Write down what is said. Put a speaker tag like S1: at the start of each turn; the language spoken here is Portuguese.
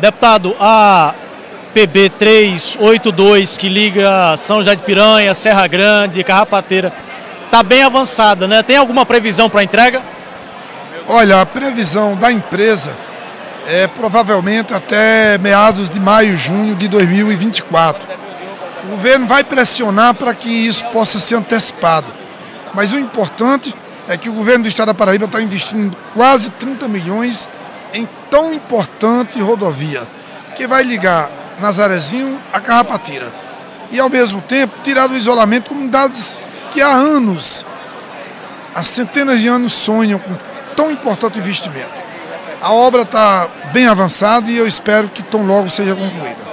S1: Deputado, a PB 382 que liga São José de Piranha, Serra Grande, Carrapateira, está bem avançada, né? Tem alguma previsão para entrega?
S2: Olha, a previsão da empresa é provavelmente até meados de maio, junho de 2024. O governo vai pressionar para que isso possa ser antecipado. Mas o importante é que o governo do estado da Paraíba está investindo quase 30 milhões em tão importante rodovia, que vai ligar Nazarezinho a Carrapateira. E ao mesmo tempo tirar do isolamento comunidades que há anos, há centenas de anos sonham com tão importante investimento. A obra está bem avançada e eu espero que tão logo seja concluída.